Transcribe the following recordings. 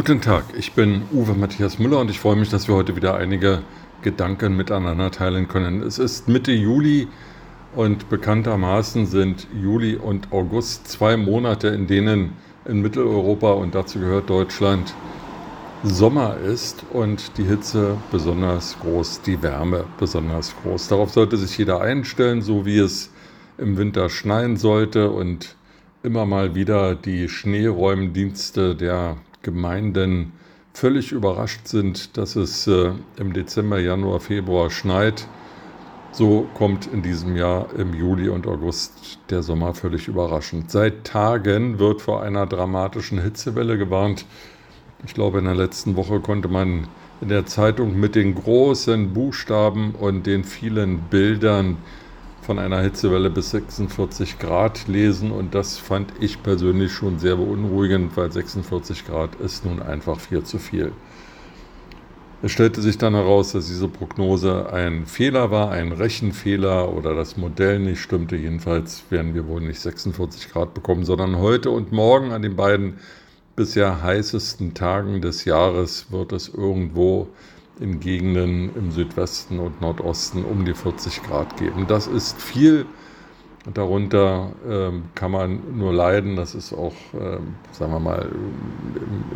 Guten Tag, ich bin Uwe Matthias Müller und ich freue mich, dass wir heute wieder einige Gedanken miteinander teilen können. Es ist Mitte Juli und bekanntermaßen sind Juli und August zwei Monate, in denen in Mitteleuropa und dazu gehört Deutschland Sommer ist und die Hitze besonders groß, die Wärme besonders groß. Darauf sollte sich jeder einstellen, so wie es im Winter schneien sollte und immer mal wieder die Schneeräumdienste der Gemeinden völlig überrascht sind, dass es äh, im Dezember, Januar, Februar schneit. So kommt in diesem Jahr im Juli und August der Sommer völlig überraschend. Seit Tagen wird vor einer dramatischen Hitzewelle gewarnt. Ich glaube, in der letzten Woche konnte man in der Zeitung mit den großen Buchstaben und den vielen Bildern von einer Hitzewelle bis 46 Grad lesen und das fand ich persönlich schon sehr beunruhigend, weil 46 Grad ist nun einfach viel zu viel. Es stellte sich dann heraus, dass diese Prognose ein Fehler war, ein Rechenfehler oder das Modell nicht stimmte. Jedenfalls werden wir wohl nicht 46 Grad bekommen, sondern heute und morgen an den beiden bisher heißesten Tagen des Jahres wird es irgendwo in Gegenden im Südwesten und Nordosten um die 40 Grad geben. Das ist viel. Darunter ähm, kann man nur leiden. Das ist auch, ähm, sagen wir mal,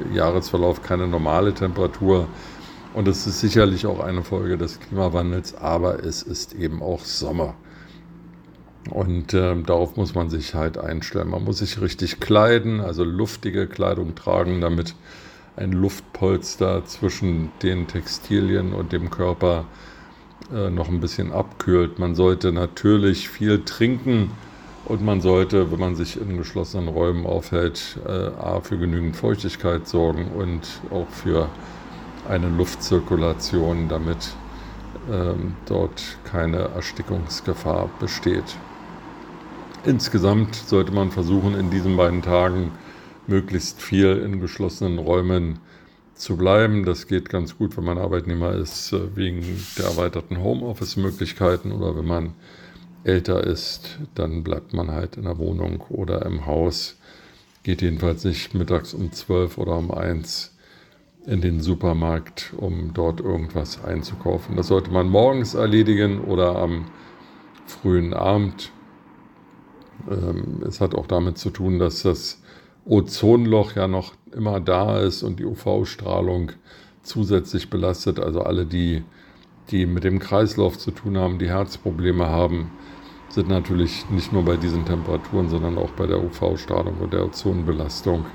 im Jahresverlauf keine normale Temperatur. Und es ist sicherlich auch eine Folge des Klimawandels, aber es ist eben auch Sommer. Und äh, darauf muss man sich halt einstellen. Man muss sich richtig kleiden, also luftige Kleidung tragen, damit ein Luftpolster zwischen den Textilien und dem Körper äh, noch ein bisschen abkühlt. Man sollte natürlich viel trinken und man sollte, wenn man sich in geschlossenen Räumen aufhält, äh, A, für genügend Feuchtigkeit sorgen und auch für eine Luftzirkulation, damit ähm, dort keine Erstickungsgefahr besteht. Insgesamt sollte man versuchen, in diesen beiden Tagen möglichst viel in geschlossenen Räumen zu bleiben. Das geht ganz gut, wenn man Arbeitnehmer ist, äh, wegen der erweiterten Homeoffice-Möglichkeiten oder wenn man älter ist, dann bleibt man halt in der Wohnung oder im Haus. Geht jedenfalls nicht mittags um 12 oder um 1 in den Supermarkt, um dort irgendwas einzukaufen. Das sollte man morgens erledigen oder am frühen Abend. Ähm, es hat auch damit zu tun, dass das Ozonloch ja noch immer da ist und die UV-Strahlung zusätzlich belastet. Also alle, die, die mit dem Kreislauf zu tun haben, die Herzprobleme haben, sind natürlich nicht nur bei diesen Temperaturen, sondern auch bei der UV-Strahlung und der Ozonbelastung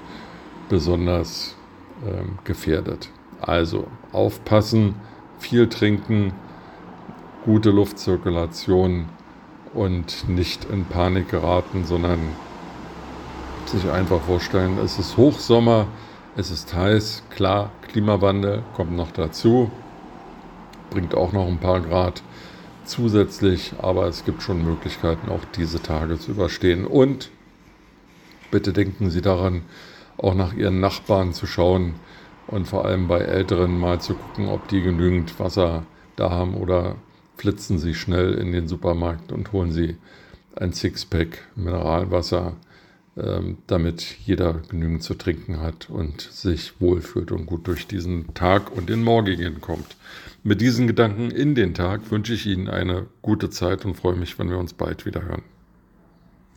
besonders ähm, gefährdet. Also aufpassen, viel trinken, gute Luftzirkulation und nicht in Panik geraten, sondern sich einfach vorstellen, es ist Hochsommer, es ist heiß, klar, Klimawandel kommt noch dazu, bringt auch noch ein paar Grad zusätzlich, aber es gibt schon Möglichkeiten, auch diese Tage zu überstehen. Und bitte denken Sie daran, auch nach Ihren Nachbarn zu schauen und vor allem bei Älteren mal zu gucken, ob die genügend Wasser da haben oder flitzen Sie schnell in den Supermarkt und holen Sie ein Sixpack Mineralwasser damit jeder genügend zu trinken hat und sich wohlfühlt und gut durch diesen Tag und den morgigen kommt. Mit diesen Gedanken in den Tag wünsche ich Ihnen eine gute Zeit und freue mich, wenn wir uns bald wieder hören.